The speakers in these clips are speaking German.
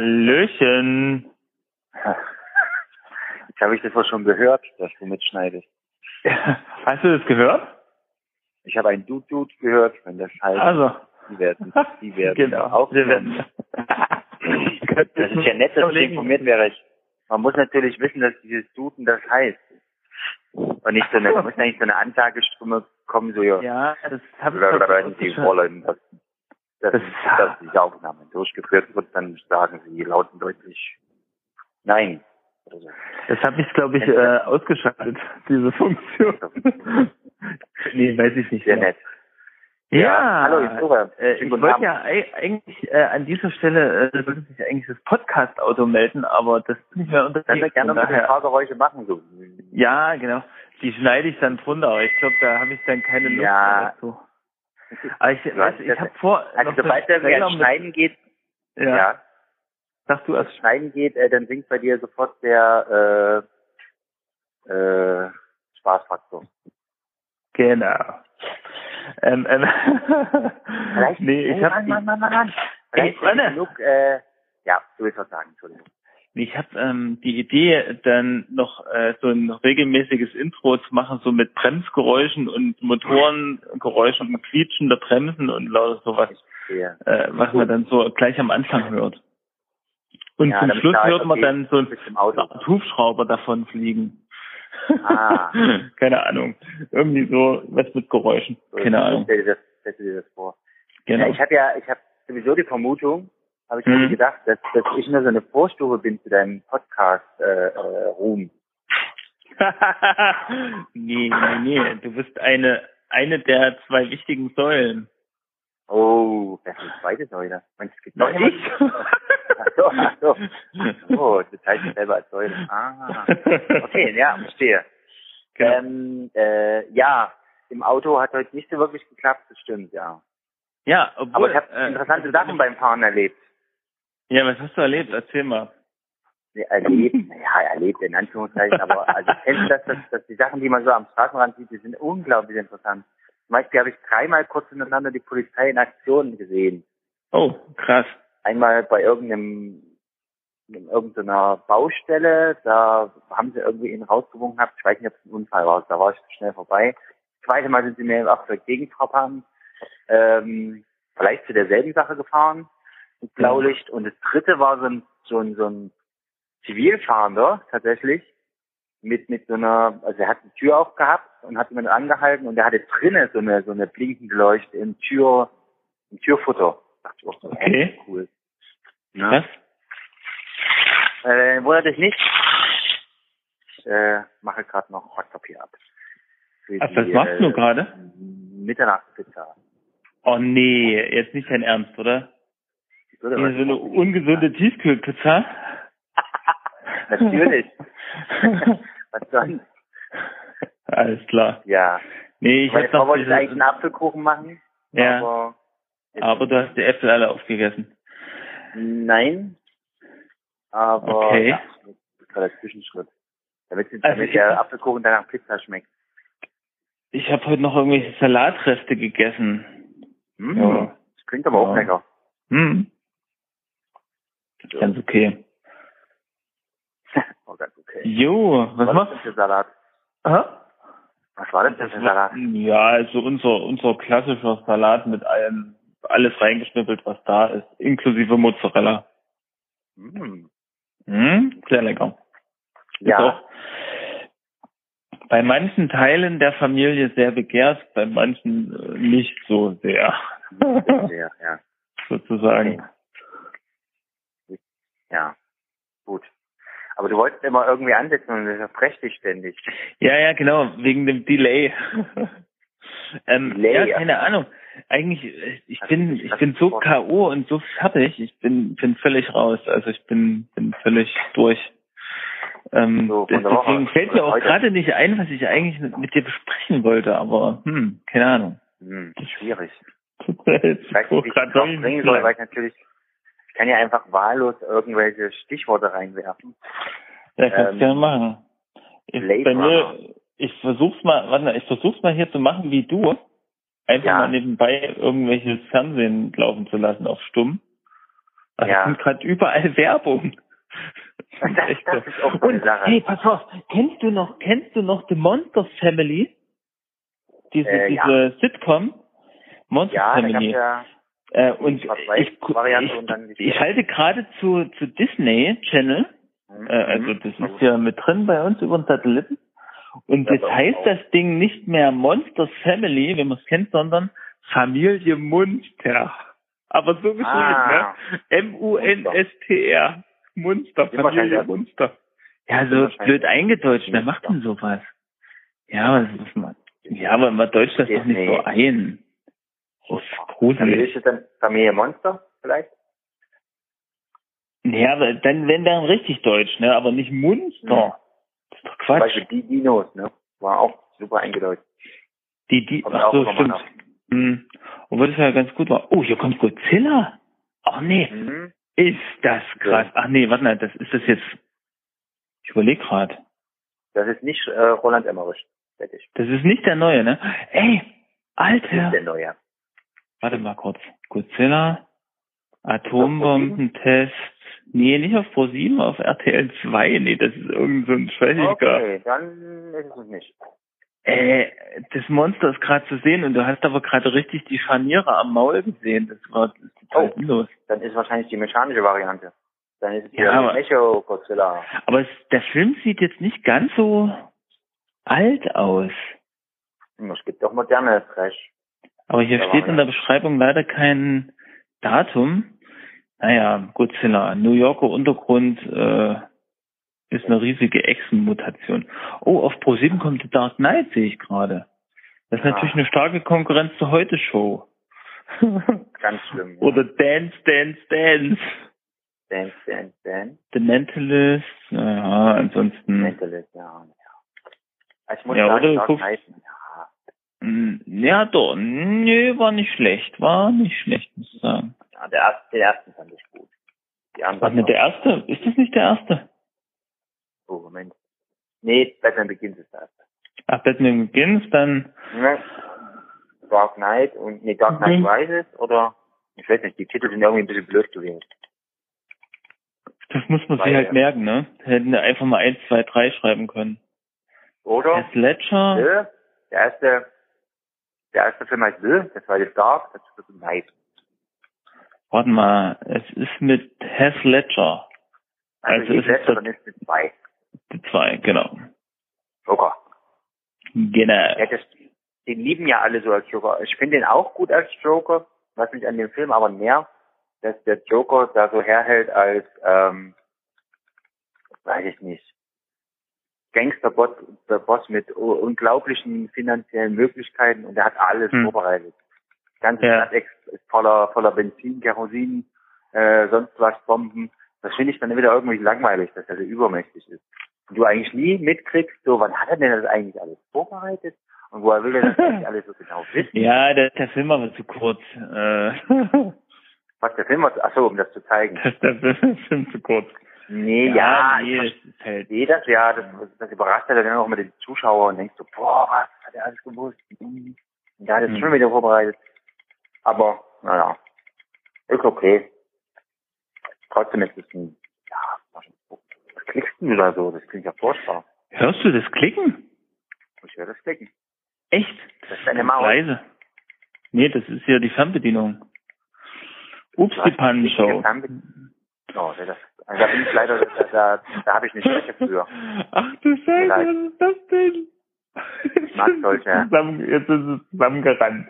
Hallöchen. Jetzt habe ich das wohl schon gehört, dass du mitschneidest. Hast du das gehört? Ich habe ein Dut-Dut gehört, wenn das heißt, Also. die werden, die werden genau. Aufgenommen. werden. Das ist ja nett, dass ich informiert wäre. Man muss natürlich wissen, dass dieses Duden das heißt. Und nicht so eine, muss nicht so eine Ansagestumme kommen, so, ja, Ja, das habe ich wenn Sie verstanden. wollen, dass, dass, Das- dass diese Aufnahme durchgeführt wird, dann sagen Sie laut und deutlich Nein. So. Das habe ich, glaube ich, äh, ausgeschaltet, diese Funktion. nee, weiß ich nicht. Sehr mehr. nett. Ja, hallo, Isura. Äh, ich guten wollte Abend. ja ei- eigentlich äh, an dieser Stelle, äh, sollte sich eigentlich das Podcast-Auto melden, aber das ist nicht mehr Können unterwegs. wir gerne Von ein daher- Fahrgeräusche machen, so. Ja, genau. Die schneide ich dann drunter, aber ich glaube, da habe ich dann keine Lust Ja. mehr dazu. Aber ich, hast ich habe vor, Also sobald der Trailer ans Schneiden geht, ja. ja, Sag du erst. Schneiden geht, äh, dann sinkt bei dir sofort der äh, äh, Spaßfaktor. Genau. Ähm, ähm, Vielleicht, nee, ich habe Mann, Mann, Mann, Mann, Mann. Vielleicht Anne. genug, äh, ja, du willst was sagen, Entschuldigung. Ich hab, ähm, die Idee, dann noch äh, so ein regelmäßiges Intro zu machen, so mit Bremsgeräuschen und Motorengeräuschen und Quietschen der Bremsen und lauter sowas, Ja. äh, was man dann so gleich am Anfang hört. Und Ja, zum Schluss klar hört man okay, dann so du ein bist im Auto. Art Hubschrauber davon fliegen. Ah. Keine Ahnung. Irgendwie so was mit Geräuschen. Keine Ahnung. Stell dir das, stell dir das vor. Genau. Ja, ich habe ja, ich habe sowieso die Vermutung, habe ich mir Mhm. gedacht, dass, dass ich nur so eine Vorstufe bin zu deinem Podcast äh, äh, nee, nee, nee. Du bist eine, eine der zwei wichtigen Säulen. Oh, das ist die zweite Säule. Meinst du, es gibt noch jemand? so, ach so. Oh, das heißt sich selber als Säule. Ah. Okay, ja, verstehe. Genau. Ähm, äh, ja, im Auto hat heute nicht so wirklich geklappt, das stimmt, ja. ja, obwohl. Aber ich habe äh, interessante Sachen beim Fahren erlebt. Ja, was hast du erlebt? Erzähl mal. Erlebt, ja, erlebt in Anführungszeichen, aber also kennst du das, dass, dass die Sachen, die man so am Straßenrand sieht, die sind unglaublich interessant. Zum Beispiel habe ich dreimal kurz hintereinander die Polizei in Aktion gesehen. Oh, krass. Einmal bei irgendeinem in irgendeiner Baustelle, da haben sie irgendwie ihn rausgewunken gehabt. Ich weiß nicht, ob es ein Unfall war, da war ich zu schnell vorbei. Das zweite Mal sind sie mir auch zur Gegenfahrplan, ähm, vielleicht zu derselben Sache gefahren, mit Blaulicht. Und das dritte war so ein, so ein, so ein Zivilfahrender, tatsächlich, mit, mit so einer, also er hat die Tür aufgehabt und hat jemanden angehalten und der hatte drinnen so eine, so eine blinkende Leuchte im Tür, im Türfutter. Da dachte ich auch so, Okay. cool. Ne? Was? Äh, wundert dich nicht. Ich äh, mache gerade noch Backpapier ab. Für Ach, was machst du gerade? Mitternachtspizza. Oh nee, jetzt nicht dein Ernst, oder? Würde was so eine ungesunde Tiefkühlpizza. Natürlich. was sonst? Alles klar. Ja. Nee, ich Meine hab Frau noch wollte diese- eigentlich einen Apfelkuchen machen. Ja. Aber, aber du hast die Äpfel alle aufgegessen. Nein. Aber Okay. ja, das gerade der Zwischenschritt. Damit, Also damit ich der hab- Apfelkuchen dann nach Pizza schmeckt. Ich habe heute noch irgendwelche Salatreste gegessen. Hm. Ja. Das klingt aber auch Ja. lecker. Hm. Ganz okay. Oh, ganz okay. Jo, was Was war das für Salat? Aha. Was war das denn für Salat? ja, also unser, unser klassischer Salat mit allem, alles reingeschnippelt, was da ist, inklusive Mozzarella. Hm. Hm, sehr lecker. Ja. bei manchen Teilen der Familie sehr begehrt, bei manchen äh, nicht so sehr, Sehr, ja. sozusagen. Ja. Gut. Aber du wolltest immer irgendwie ansetzen und das erpresst dich ständig. Ja, ja, genau, wegen dem Delay. ähm, Delay, ja, keine. Ahnung. Eigentlich, äh, ich Hast bin, ich bin so K.O. und so fertig. Ich bin, bin völlig raus. Also ich bin, bin völlig durch. Ähm, So, deswegen fällt mir auch gerade nicht ein, was ich eigentlich mit, mit dir besprechen wollte, aber hm, keine Ahnung. Hm, schwierig. Tut mir leid. Ich weiß nicht, wie ich bringen soll, weil ich natürlich, ich kann ja einfach wahllos irgendwelche Stichworte reinwerfen. Ja, kannst ähm, gerne machen. Ich, bei mir, ich versuch's mal, warte, ich versuch's mal hier zu machen wie du. Einfach Ja. mal nebenbei irgendwelches Fernsehen laufen zu lassen auf stumm. Also Ja. es kommt gerade überall Werbung. Das, das ist auch Und Sache. hey, pass auf, kennst du noch, kennst du noch The Monsters Family? Diese, Äh, ja. diese Sitcom? Monsters ja, da gab's Family. ja äh, und ich, ich, ich halte gerade zu, zu Disney Channel, Mhm. äh, also das ist ja mit drin bei uns über den Satelliten. Und Ja, jetzt heißt auch. das Ding nicht mehr Monsters Family, wenn man es kennt, sondern Familie Munster. Aber so geschrieben, Ah. ne? M-U-N-S-T-R. Munster, Familie Munster. Ja, so blöd eingedeutscht, wer macht denn sowas? Ja, was ist man? Ja, aber man deutscht das doch nicht so ein. Das ist gruselig. ist es dann Familie Monster vielleicht? Ja, dann, wenn dann richtig deutsch, ne? Aber nicht Munster. Das ist doch Zum Quatsch. Beispiel die Dinos, ne? War auch super eingedeutet. Die, die, Kommt ach so, stimmt. noch. Hm. Obwohl das ja ganz gut war. Oh, hier kommt Godzilla. Ach nee, Mhm. ist das krass. Ach nee, warte mal, das ist das jetzt. Ich überlege gerade. Das ist nicht äh, Roland Emmerich. Das ist nicht der neue, ne? Ey, Das ist Alter. der neue. Warte mal kurz. Godzilla, Atombombentest. Nee, nicht auf Pro 7, auf RTL 2. Nee, das ist irgend so ein Schwächiger. Okay, dann ist es nicht. Äh, das Monster ist gerade zu sehen und du hast aber gerade richtig die Scharniere am Maul gesehen. Das war das ist total Oh. sinnlos. Dann ist wahrscheinlich die mechanische Variante. Dann ist es Ja, aber- Mecho Godzilla. Aber es, der Film sieht jetzt nicht ganz so alt aus. Hm, Es gibt auch moderne Trash. Aber hier Ja, steht in der Beschreibung leider kein Datum. Naja, Godzilla, New Yorker Untergrund äh, ist eine riesige Echsenmutation. Oh, auf Pro7 kommt The Dark Knight, sehe ich gerade. Das ist Ah. natürlich eine starke Konkurrenz zur Heute-Show. Ganz schlimm. Ja. Oder Dance, Dance, Dance. Dance, Dance, Dance. The Mentalist, naja, ansonsten, Mentalist, ja. ja. Ich muss Ja, sagen, oder Dark Knight, ja. Mm, ja doch, nee, war nicht schlecht, war nicht schlecht, muss ich sagen. ja der erste, den ersten fand ich gut. Die Warte, der erste, ist das nicht der erste? Oh, Moment. Nee, Batman Begins ist der erste. Ach, Batman Begins, dann, Ne? Dark Knight und, nee, Dark Knight Mhm. Rises oder, ich weiß nicht, die Titel sind irgendwie ein bisschen blöd gewählt. das muss man sich halt ja. merken, ne? Hätten wir einfach mal 1, 2, 3 schreiben können. Oder? Heath Ledger, Bill, der erste, der erste Film heißt Bill, der zweite ist Dark, das dritte Night. warte mal, es ist mit Heath Ledger. Also, Also ist der- dann ist es zwei. Die zwei, genau. Joker. Genau. Ja, das, den lieben ja alle so als Joker. Ich finde den auch gut als Joker, was mich an dem Film aber mehr, dass der Joker da so herhält als, ähm, weiß ich nicht, Gangsterboss der Boss mit unglaublichen finanziellen Möglichkeiten und der hat alles Hm. vorbereitet. Die ganze Ja. Stadt ist voller, voller Benzin, Kerosin, äh, sonst was, Bomben. Das finde ich dann wieder irgendwie langweilig, dass er so übermächtig ist. Und du eigentlich nie mitkriegst, so, wann hat er denn das eigentlich alles vorbereitet? Und woher will er das eigentlich alles so genau wissen? Ja, der, der Film war zu kurz. Äh, Was der Film, ach so, um das zu zeigen. der Film ist Film zu kurz. Nee, ja, nee, ich das ist halt, verstehe das, ja, das, das überrascht ja dann auch immer den Zuschauer und denkst so, boah, was hat er alles gewusst? Und der hat es Hm. schon wieder vorbereitet. Aber, naja, ist okay. Trotzdem ist es ein, ja, was klickst du da so? Das klingt ja furchtbar. hörst du das Klicken? Ich werde das klicken. Echt? Das ist deine Maus. Leise. Nee, das ist ja die Fernbedienung. Ups, die Pannenshow. Oh, das, da bin ich leider, da, da, da habe ich eine Schwäche für. Ach du Scheiße, was ist das denn? Ist solche- Zusammen, jetzt ist es zusammengerannt.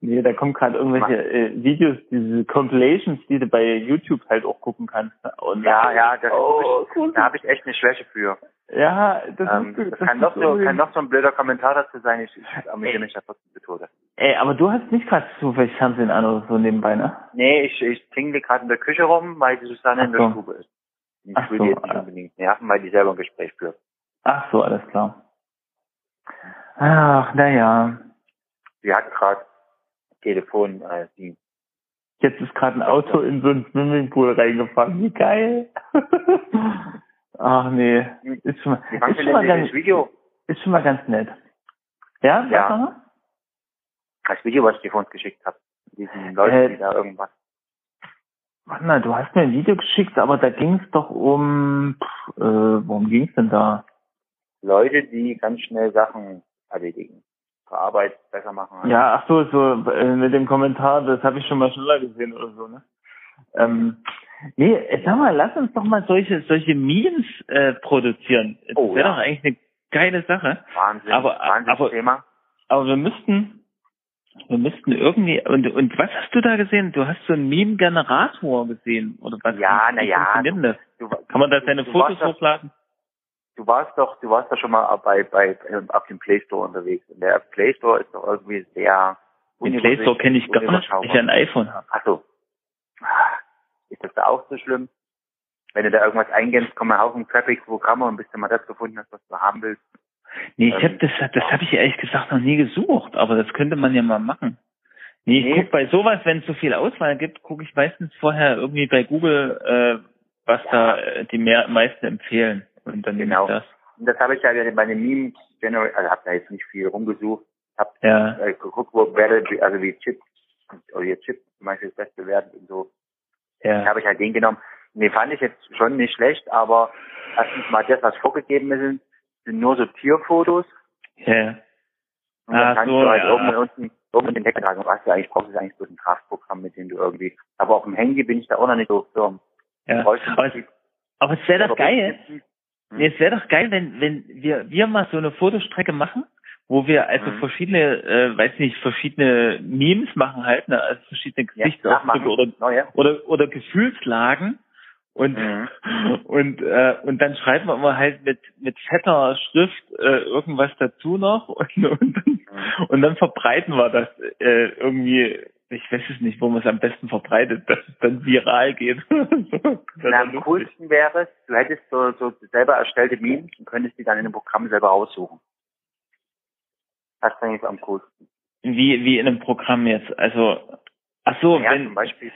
Nee, da kommen gerade irgendwelche äh, Videos, diese Compilations, die du bei YouTube halt auch gucken kannst. Und Ja, ja, das, oh, da habe ich echt eine Schwäche für. Ja, das, Ähm, musst du- das kann, noch so, kann noch so ein blöder Kommentar dazu sein, ich, ich amüsiere mich da trotzdem zu Tode. Ey, aber du hast nicht gerade zufällig Fernsehen an oder so nebenbei, ne? Nee, ich, ich tingle gerade in der Küche rum, weil die Susanne in Ach der so. Stube ist. Ich Ach will so, die jetzt nicht ah. unbedingt nerven, weil die selber ein Gespräch führt. Ach so, alles klar. Ach, naja. Sie hat gerade Telefon, äh, die, Jetzt ist gerade ein Auto in so einen Swimmingpool reingefahren. Wie geil. Ach nee. Ist schon mal, ist schon mal ganz, ist schon mal ganz nett. Ja? Ja. mal. Das Video, was ich dir vor uns geschickt habe. Diesen Leuten, Äh, die da irgendwas. warte mal, du hast mir ein Video geschickt, aber da ging es doch um, pff, äh, worum ging es denn da? Leute, die ganz schnell Sachen erledigen. Ihre Arbeit besser machen. halt. Ja, ach so, so äh, mit dem Kommentar, das habe ich schon mal schneller gesehen oder so, ne? Ähm, nee, äh, sag mal, lass uns doch mal solche solche Memes äh, produzieren. Das Oh, wäre ja. doch eigentlich eine geile Sache. Wahnsinn, Aber- Wahnsinn aber- Thema. Aber wir müssten, wir müssten irgendwie und und was hast du da gesehen? Du hast so einen Meme-Generator gesehen oder was? Ja, Wie na ja, funktioniert denn das? Du, Kann man da seine Fotos hochladen? Du warst doch, du warst doch schon mal bei, bei, ähm, auf dem Play Store unterwegs. Und der Play Store ist doch irgendwie sehr Den Play Store kenne ich gar nicht, weil ich ja ein iPhone habe. Ach so. Ah, Ist das da auch so schlimm? Wenn du da irgendwas eingibst, kommen ein Haufen Traffic-Programme und bis du mal das gefunden hast, was du haben willst. Nee, ich Ähm, habe das, das habe ich ehrlich gesagt noch nie gesucht, aber das könnte man ja mal machen. Nee, ich Nee. guck bei sowas, wenn es so viel Auswahl gibt, gucke ich meistens vorher irgendwie bei Google, äh, was Ja. da äh, die mehr, meisten empfehlen. Und dann Genau. das. Und das habe ich ja bei den Meme General, also habe da jetzt nicht viel rumgesucht, habe Ja. äh, geguckt, wo werde, also wie Chip, oder hier Chip zum Beispiel ist bestbewertet und so. Dann Ja. habe ich halt den genommen. Und den fand ich jetzt schon nicht schlecht, aber erstens mal das, was vorgegeben ist, sind nur so Tierfotos. Ja. Und dann Ach kannst so, du halt ja. irgendwann unten, irgendwann den Text sagen, was du eigentlich brauchst, ist eigentlich bloß ein Kraftprogramm, mit dem du irgendwie, aber auf dem Handy bin ich da auch noch nicht so firm. ja. Aber, es- aber es wäre doch geil. Hm. Nee, es wäre doch geil, wenn, wenn wir, wir mal so eine Fotostrecke machen, wo wir also Mhm. verschiedene, äh, weiß nicht, verschiedene Memes machen halt, ne, also verschiedene Ja, Gesichtsausdrücke nachmachen. oder, Oh, ja. oder, oder Gefühlslagen und, Mhm. und, äh, und dann schreiben wir immer halt mit, mit fetter Schrift, äh, irgendwas dazu noch und, und, dann, Mhm. und dann verbreiten wir das, äh, irgendwie, ich weiß es nicht, wo man es am besten verbreitet, dass es dann viral geht. Na, am coolsten wäre es, du hättest so, so selber erstellte Memes und könntest die dann in dem Programm selber aussuchen. Das finde ich am coolsten. Wie, wie in einem Programm jetzt. Also, ach so, ja, wenn, zum Beispiel.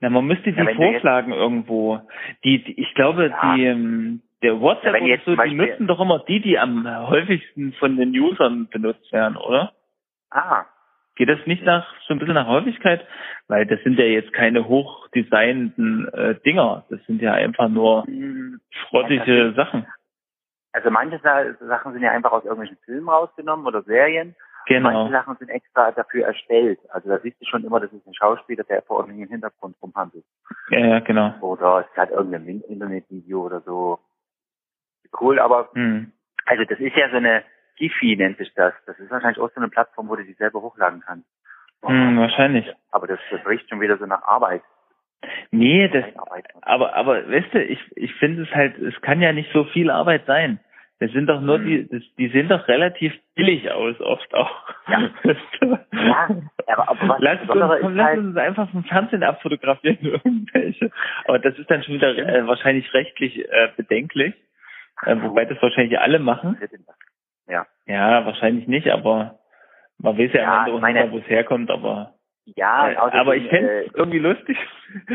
na, man müsste die Ja, vorschlagen irgendwo. Die, die, ich glaube, Ja. die, ähm, der WhatsApp Ja, jetzt so, die nutzen doch immer die, die am häufigsten von den Usern benutzt werden, oder? Ah, Geht das nicht nach, so ein bisschen nach Häufigkeit? Weil das sind ja jetzt keine hochdesignten äh, Dinger. Das sind ja einfach nur hm, schrottige Sachen. also manche Sa- Sachen sind ja einfach aus irgendwelchen Filmen rausgenommen oder Serien. Genau. Manche Sachen sind extra dafür erstellt. Also da siehst du schon immer, das ist ein Schauspieler, der vor irgendeinem Hintergrund rumhandelt. Ja, ja, genau. Oder es hat irgendein Internetvideo oder so. Cool, aber Hm. also das ist ja so eine Giphy nennt sich das. Das ist wahrscheinlich auch so eine Plattform, wo du die selber hochladen kannst. Hm, wahrscheinlich. Aber das, das riecht schon wieder so nach Arbeit. Nee, das, aber, aber, weißt du, ich, ich finde es halt, es kann ja nicht so viel Arbeit sein. Das sind doch nur Hm. die, das, die sehen doch relativ billig aus, oft auch. Ja. Weißt du? Ja, aber, aber was lass, uns, komm, ist lass halt, uns einfach vom Fernsehen abfotografieren, irgendwelche. Aber das ist dann schon wieder äh, wahrscheinlich rechtlich äh, bedenklich. Äh, wobei das wahrscheinlich alle machen. Ja. Ja, wahrscheinlich nicht, aber man weiß ja, Ja, am Ende meine- nicht, wo es herkommt, aber Ja, äh, außerdem, aber ich fände äh, es irgendwie lustig,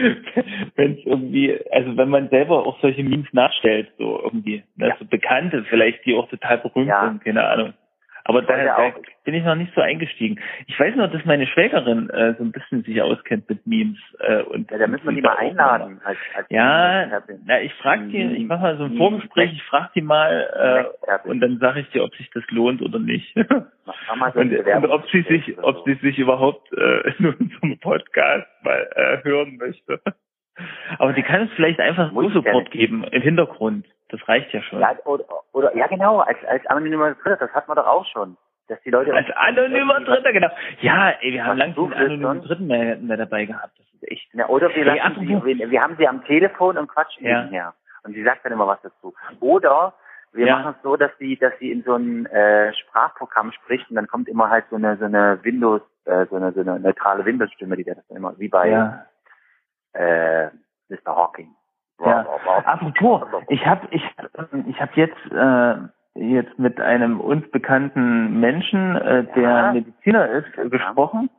wenn es irgendwie, also wenn man selber auch solche Memes nachstellt, so irgendwie, ne, Ja. so Bekannte vielleicht, die auch total berühmt Ja. sind, keine Ahnung. Aber da, da bin ich noch nicht so eingestiegen. Ich weiß nur, dass meine Schwägerin äh, so ein bisschen sich auskennt mit Memes äh, und ja, da müssen wir die mal einladen. Als, als Ja, na, ich frag die, ich mache mal so ein. Vorgespräch, ich frag die mal äh, und dann sage ich dir, ob sich das lohnt oder nicht. So Und, und ob sie sich, ob sie sich überhaupt äh, in unserem Podcast mal äh, hören möchte. Aber die kann es vielleicht einfach nur Support geben im Hintergrund. Das reicht ja schon. Ja, oder, oder, ja genau, als, als anonymer Dritter, das hat man doch auch schon. Dass die Leute Als anonymer Dritter, genau. Ja, ey, wir haben lange keinen anonymen sonst? Dritten mehr, mehr dabei gehabt. Das ist echt. Na, oder wir, Ey, lassen sie, wir, wir haben sie am Telefon und quatschen Ja. nebenher. Und sie sagt dann immer was dazu. Oder wir Ja. machen es so, dass sie, dass sie in so ein äh, Sprachprogramm spricht und dann kommt immer halt so eine so eine Windows, äh, so eine so eine neutrale Windows-Stimme, die das dann immer, wie bei Ja. Äh, Mr. Hawking. Ja. Apropos, ich habe ich, ich hab jetzt äh, jetzt mit einem uns bekannten Menschen, äh, der Ja. Mediziner ist, äh, gesprochen.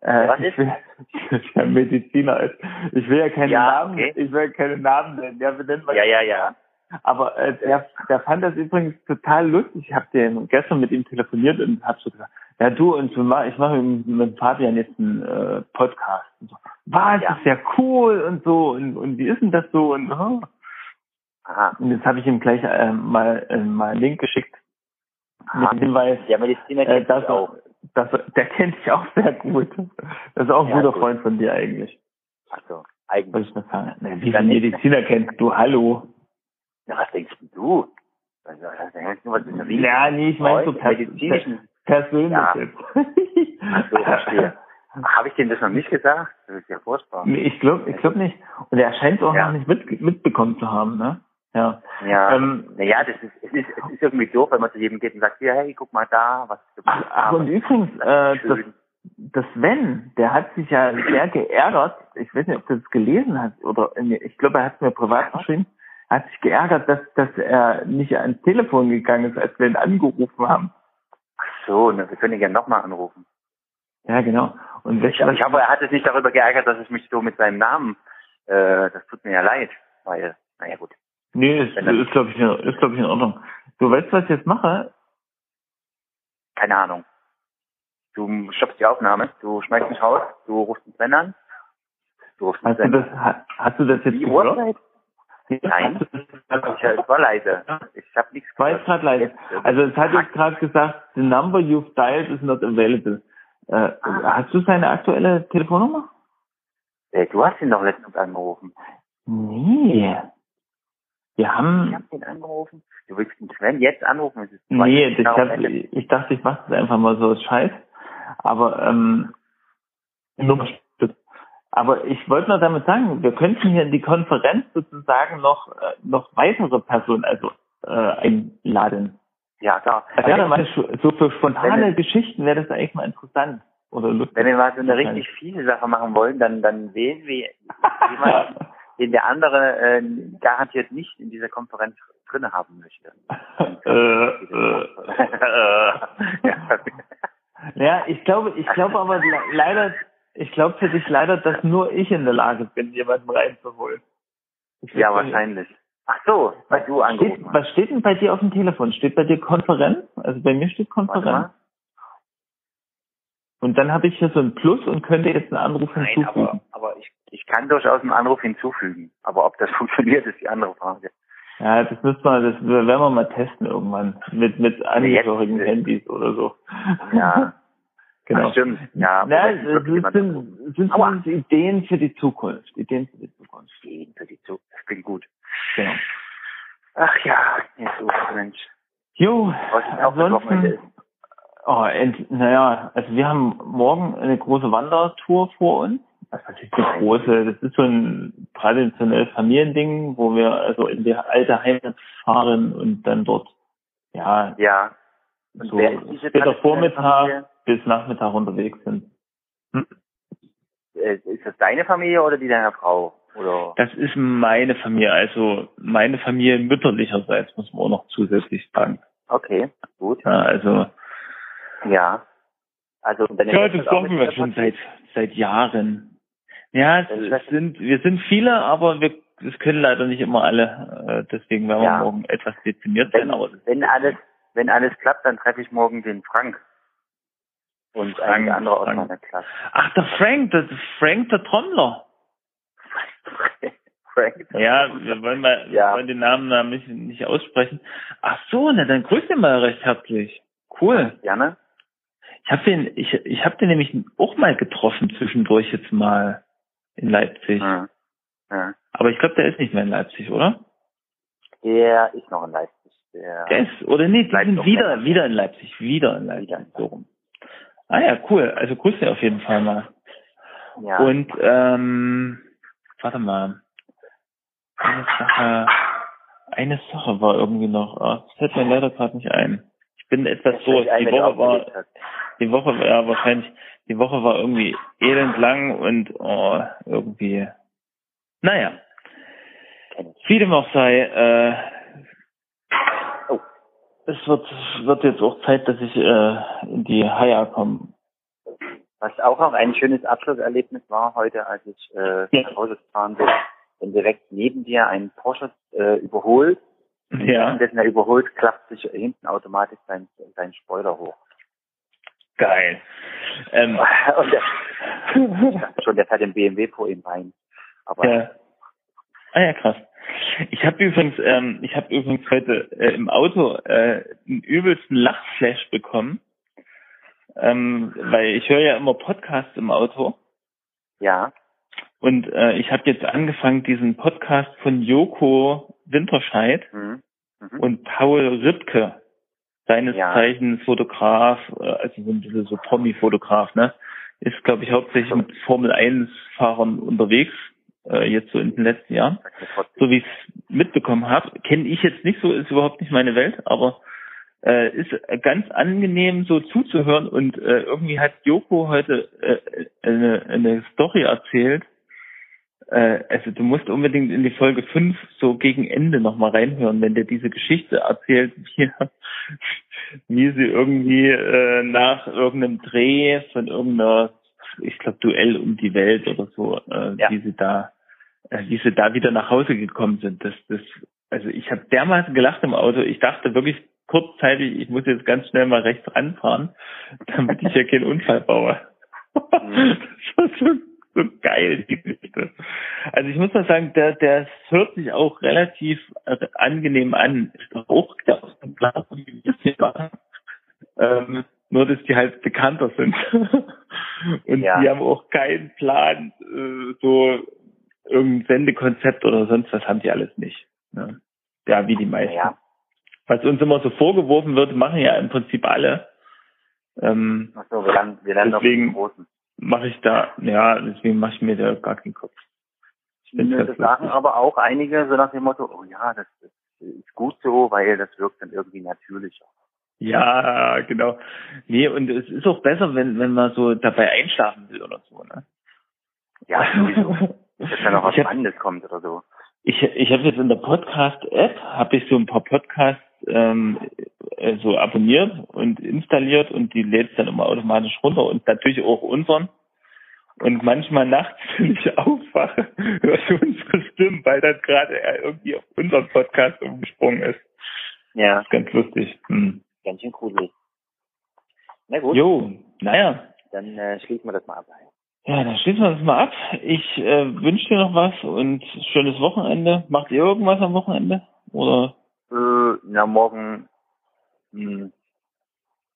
Äh, Was ich ist? will, der Mediziner ist. Ich will ja keine Ja, Namen, okay. ich will ja keine Namen nennen. Ja, wir nennen Ja, ja, ja. aber äh, der, der fand das übrigens total lustig. Ich habe den gestern mit ihm telefoniert und habe so gesagt, Ja, du, und ich mache mit, mit Fabian jetzt einen äh, Podcast. Und so, Was, Ja. ist ja cool und so, und, und wie ist denn das so? Und, oh. Aha. und jetzt habe ich ihm gleich äh, mal, äh, mal einen Link geschickt mit Aha. dem Hinweis, Der Mediziner äh, das auch. dass der kennt dich auch sehr gut. Das ist auch ein Ja, guter gut. Freund von dir eigentlich. Achso, Wollte eigentlich. ich noch sagen. Na, wie viele. Mediziner kennst du? Hallo. Na, was denkst du? Also, das ist nur was der Ja, nee, ich meine so pers persönlich Ja. jetzt. Ach so, verstehe. Habe ich dem das noch nicht gesagt? Das ist ja furchtbar. Ich glaube ich glaub nicht. Und er scheint es auch Ja. noch nicht mit, mitbekommen zu haben, ne? Ja. Ja. Ähm, naja, das ist, es ist, es ist irgendwie doof, wenn man zu jedem geht und sagt, hier, hey, guck mal da, was ich ach, ach, und übrigens, äh, das, das Sven, der hat sich ja sehr geärgert. Ich weiß nicht, ob du das gelesen hast oder ich glaube, er hat es mir privat geschrieben. Er hat sich geärgert, dass, dass er nicht ans Telefon gegangen ist, als wir ihn angerufen haben. Ach so, na, wir können ihn gerne nochmal anrufen. Ja, genau. Und Ich, du, was- ich hoffe, er hat es nicht darüber geärgert, dass ich mich so mit seinem Namen, äh, das tut mir ja leid, weil, naja gut. Nee, ist, ist glaube ich, in- ist, glaub ich, in Ordnung. Du weißt, was ich jetzt mache? Keine Ahnung. Du stoppst die Aufnahme, du schmeißt mich raus, du rufst den Sven an, du rufst Hast du Sven. das, ha- hast du das jetzt Die gehört? Uhrzeit? Nein. Hast du Ich, war leise. Ich habe nichts Ich war jetzt gerade leise. Äh, Also es hat jetzt gerade gesagt, the number you've dialed is not available. Äh, Ah. hast du seine aktuelle Telefonnummer? Äh, du hast ihn doch letztens angerufen. Nee. Wir Ich haben, habe ihn angerufen. Du willst den Sven jetzt anrufen? Es ist nee, ich, hab, ich dachte, ich mache das einfach mal so als Scheiß. Aber, ähm, Nummer aber ich wollte nur damit sagen, wir könnten hier in die Konferenz sozusagen noch, äh, noch weitere Personen, also, äh, einladen. Ja, klar. Das wäre mal so für spontane Geschichten wäre das eigentlich mal interessant. Oder lustig. Wenn wir mal so eine richtig fiese Sache machen wollen, dann, dann wählen wir jemanden, den der andere äh, garantiert nicht in dieser Konferenz drinne haben möchte. äh, äh, ja. ja, ich glaube, ich glaube aber le leider, ich glaube für dich leider, dass nur ich in der Lage bin, jemanden reinzuholen. Ja, wahrscheinlich. Ach so, weil du Steht, angerufen hast. was steht denn bei dir auf dem Telefon? Steht bei dir Konferenz? Also bei mir steht Konferenz. Und dann habe ich hier so ein Plus und könnte jetzt einen Anruf Nein, hinzufügen. aber, aber ich, ich kann durchaus einen Anruf hinzufügen. Aber ob das funktioniert, ist die andere Frage. Ja, das müssen wir, das werden wir mal testen irgendwann. Mit, mit angehörigen Handys oder so. Ja. genau. Ach, stimmt. Ja, Na, wenn das sind, sind Aua. zumindest Ideen für die Zukunft. Ideen für die Zukunft. Gehen für die Zukunft. Das klingt gut. Genau. Ach ja, jetzt so, Mensch. Jo, Was das ansonsten, oh, ent, naja, also wir haben morgen eine große Wandertour vor uns. Das ist natürlich eine große, das ist so ein traditionelles Familiending, wo wir also in die alte Heimat fahren und dann dort, ja, Ja. Und so wer ist diese später Vormittag Familie? Bis Nachmittag unterwegs sind. Äh, Ist das deine Familie oder die deiner Frau? Oder? Das ist meine Familie, also meine Familie mütterlicherseits, muss man auch noch zusätzlich sagen. Okay, gut. Ja, also, Ja. Also, deine ja, das ist auch machen mit wir schon seit, seit Jahren. Ja, es, es sind, wir sind viele, aber wir, es können leider nicht immer alle, äh, deswegen werden wir Ja. morgen etwas dezimiert sein, Wenn, aber das wenn alles, wenn alles klappt, dann treffe ich morgen den Frank. Und Frank, einige andere aus Frank. meiner Klasse. Ach, der Frank, der Frank, der Trommler. Frank. Ja, wir wollen mal, Ja. wir wollen den Namen da nicht, nicht aussprechen. Ach so, na dann grüß den mal recht herzlich. Cool. Gerne. Ich habe den, ich, ich habe den nämlich auch mal getroffen zwischendurch jetzt mal in Leipzig. Ja. Ja. Aber ich glaube, der ist nicht mehr in Leipzig, oder? Der ist noch in Leipzig. Der, Der ist, oder nee, die sind wieder, wieder in Leipzig, wieder in Leipzig, Wieder in so rum. Ah ja, cool. Also grüß dir auf jeden Fall mal. ja. Und ähm, warte mal. Eine Sache, eine Sache war irgendwie noch. Ah, das fällt mir leider gerade nicht ein. Ich bin etwas ein, Die Woche war, die Woche war ja wahrscheinlich, die Woche war irgendwie elend lang und oh, irgendwie. Naja, wie dem auch sei, äh, Oh. Es wird, wird jetzt auch Zeit, dass ich äh, in die Haia komme. Was auch noch ein schönes Abschlusserlebnis war heute, als ich äh, nach Hause gefahren bin, wenn direkt neben dir ein Porsche äh, überholt. Ja. Währenddessen er überholt, klappt sich hinten automatisch sein, sein Spoiler hoch. Geil. Ähm, Und der, ich dachte schon, der fährt den BMW vor ihm rein. Aber ja. Ah ja, krass. Ich habe übrigens, ähm, ich habe übrigens heute äh, im Auto äh, einen übelsten Lachflash bekommen, ähm, weil ich höre ja immer Podcasts im Auto ja, und äh, ich habe jetzt angefangen, diesen Podcast von Joko Winterscheid mhm. Mhm. und Paul Ripke, seines Ja. Zeichens Fotograf, äh, also so ein bisschen so Promi-Fotograf, ne? Ist, glaube ich, hauptsächlich mit Formel-1-Fahrern unterwegs, äh, jetzt so in den letzten Jahren. So wie ich es mitbekommen habe, kenne ich jetzt nicht so, ist überhaupt nicht meine Welt, aber äh, ist ganz angenehm so zuzuhören und äh, irgendwie hat Joko heute äh, eine, eine Story erzählt. Äh, also du musst unbedingt in die Folge 5 so gegen Ende nochmal reinhören, wenn der diese Geschichte erzählt, wie, wie sie irgendwie äh, nach irgendeinem Dreh von irgendeiner, ich glaube, Duell um die Welt oder so, äh, Ja. wie sie da, äh, wie sie da wieder nach Hause gekommen sind. Das, das, also ich habe dermaßen gelacht im Auto. Ich dachte wirklich kurzzeitig, ich muss jetzt ganz schnell mal rechts ranfahren, damit ich ja keinen Unfall baue. Mhm. das war so, so geil, die Geschichte. Also ich muss mal sagen, der, der hört sich auch relativ äh, angenehm an. Ist doch auch aus dem Plan, wie wir es hier machen. Ähm, nur, dass die halt bekannter sind. Und Ja. die haben auch keinen Plan, äh, so irgendein Sendekonzept oder sonst was haben die alles nicht. Ne? Ja, wie die meisten. Ja, Was uns immer so vorgeworfen wird, machen ja im Prinzip alle. Ähm, ach so, wir lernen, wir lernen Deswegen- den Großen. mache ich da, ja, deswegen mache ich mir da gar keinen Kopf. Ich find's Das ganz sagen lustig. aber auch einige so nach dem Motto, oh ja, das, das ist gut so, weil das wirkt dann irgendwie natürlicher. Ja, genau. Nee, und es ist auch besser, wenn, wenn man so dabei einschlafen will oder so, ne? Ja, sowieso. Dass da noch was ich hab, Spannendes kommt oder so. ich, ich habe jetzt in der Podcast-App, habe ich so ein paar Podcasts ähm, äh, so abonniert und installiert und die lädt dann immer automatisch runter und natürlich auch unseren. Und manchmal nachts, wenn ich aufwache, hörst du unsere Stimmen, weil dann gerade er irgendwie auf unseren Podcast umgesprungen ist. Ja, Das ist ganz lustig. Hm. ganz schön gruselig. Na gut, Jo, naja. dann äh, schließen wir das mal ab. Ja, dann schließen wir das mal ab. Ich äh, wünsche dir noch was und schönes Wochenende. Macht ihr irgendwas am Wochenende? Oder? Äh, na, morgen, mh,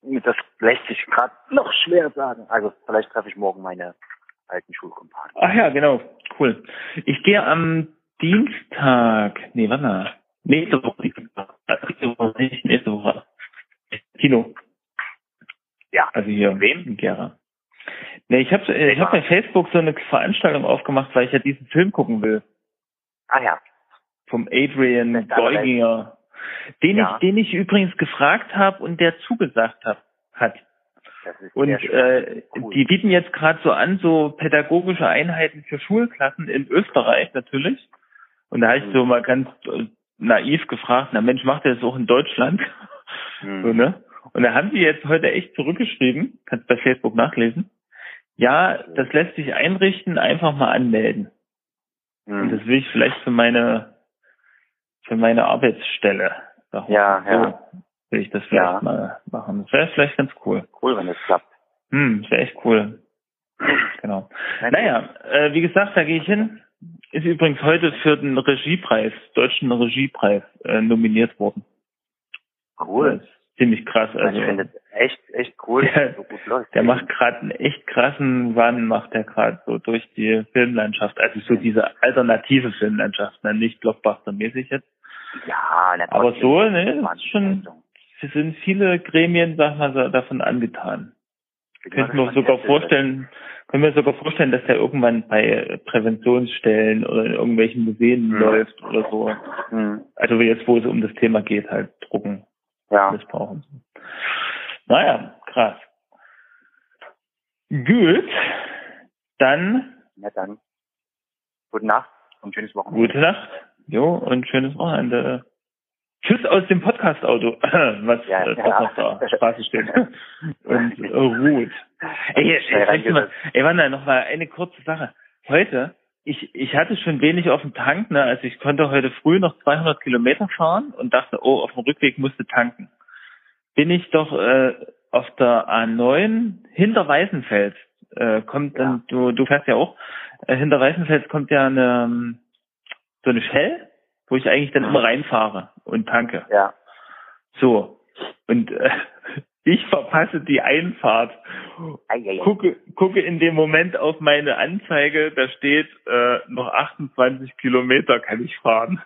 das lässt sich gerade noch schwer sagen. Also vielleicht treffe ich morgen meine alten Schulkumpanen. Ach ja, genau. Cool. Ich gehe am Dienstag. Nee, wann mal. Nächste Woche. Nächste Woche nicht, nächste Woche. Kino. Ja. Also hier Wem? in Gera. Nee, ich habe ich hab bei Facebook so eine Veranstaltung aufgemacht, weil ich ja diesen Film gucken will. Ah ja, vom Adrian Geuginger, den Ja. ich, den ich übrigens gefragt habe und der zugesagt hat. hat. Und äh, Cool. die bieten jetzt gerade so an, so pädagogische Einheiten für Schulklassen in Österreich natürlich. Und da habe ich Mhm. so mal ganz äh, naiv gefragt, na Mensch, macht ihr das auch in Deutschland? Hm. so, ne? Und da haben die jetzt heute echt zurückgeschrieben, kannst bei Facebook nachlesen. Ja, das lässt sich einrichten, einfach mal anmelden. Und Hm. das will ich vielleicht für meine, für meine Arbeitsstelle. Mal. Ja, ja. So will ich das vielleicht Ja. mal machen. Das wäre vielleicht ganz cool. Cool, wenn das klappt. Hm, das wäre echt cool. Genau. Naja, äh, wie gesagt, da gehe ich hin. Ist übrigens heute für den Regiepreis, deutschen Regiepreis, äh, nominiert worden. Cool. Das ziemlich krass. Also, ich finde es echt, echt cool, dass Ja, es so gut läuft. der macht gerade einen echt krassen Wahn, macht er gerade so durch die Filmlandschaft, also so diese alternative Filmlandschaft, ne? nicht Blockbuster-mäßig jetzt. Ja, na, Aber so, ne, das ist schon- Es sind viele Gremien, sag mal, davon angetan. Könnten wir sogar das vorstellen, können wir sogar vorstellen, dass der irgendwann bei Präventionsstellen oder in irgendwelchen Museen Hm. läuft oder so. wird. Hm. Also jetzt, wo es um das Thema geht, halt Drucken, Ja, Missbrauchen. Naja, krass. Gut, dann na dann. Gute Nacht und schönes Wochenende. gute Nacht. Jo, und schönes Wochenende. Tschüss aus dem Podcast-Auto, was, Ja, äh, ja. auf der Straße steht. Und äh, ruht. Ey, Schnell jetzt, jetzt, reingesetzt. mal, ey, Wanda, noch mal eine kurze Sache. Heute, ich, ich hatte schon wenig auf dem Tank, ne? Also ich konnte heute früh noch 200 Kilometer fahren und dachte, oh, auf dem Rückweg musste tanken. Bin ich doch äh, auf der A9 hinter Weißenfels äh, kommt dann, ja. du, du fährst ja auch, äh, hinter Weißenfels kommt ja eine, so eine Shell, wo ich eigentlich dann immer reinfahre und tanke. Ja. So. Und äh, ich verpasse die Einfahrt. Gucke, gucke in dem Moment auf meine Anzeige, da steht äh, noch 28 Kilometer kann ich fahren.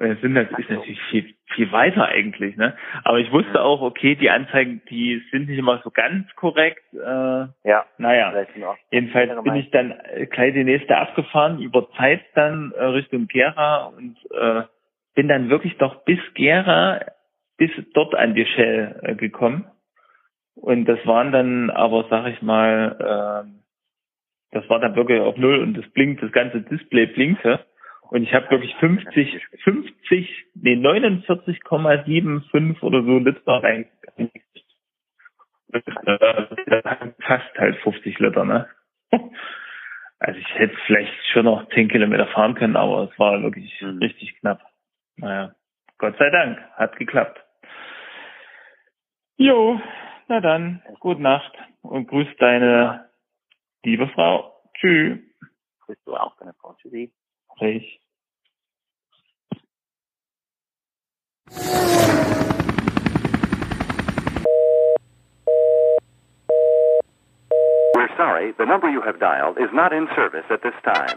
Das sind das ist natürlich viel, viel weiter eigentlich, ne? Aber ich wusste auch, okay, die Anzeigen, die sind nicht immer so ganz korrekt. Äh, ja. Naja. Jedenfalls bin ich dann gleich die nächste abgefahren, über Zeit dann äh, Richtung Gera und äh, bin dann wirklich doch bis Gera, bis dort an die Shell äh, gekommen. Und das waren dann aber, sag ich mal, äh, das war dann wirklich auf Null und das blinkt, das ganze Display blinkte. Und ich habe wirklich 50, 50, nee, 49,75 oder so Liter rein. Fast halt 50 Liter, ne? Also ich hätte vielleicht schon noch 10 Kilometer fahren können, aber es war wirklich mhm. richtig knapp. Naja, Gott sei Dank, hat geklappt. Jo, na dann, gute Nacht und grüß deine liebe Frau. Tschüss. Grüß du auch deine Frau. Tschüssi. Recht. We're sorry, the number you have dialed is not in service at this time.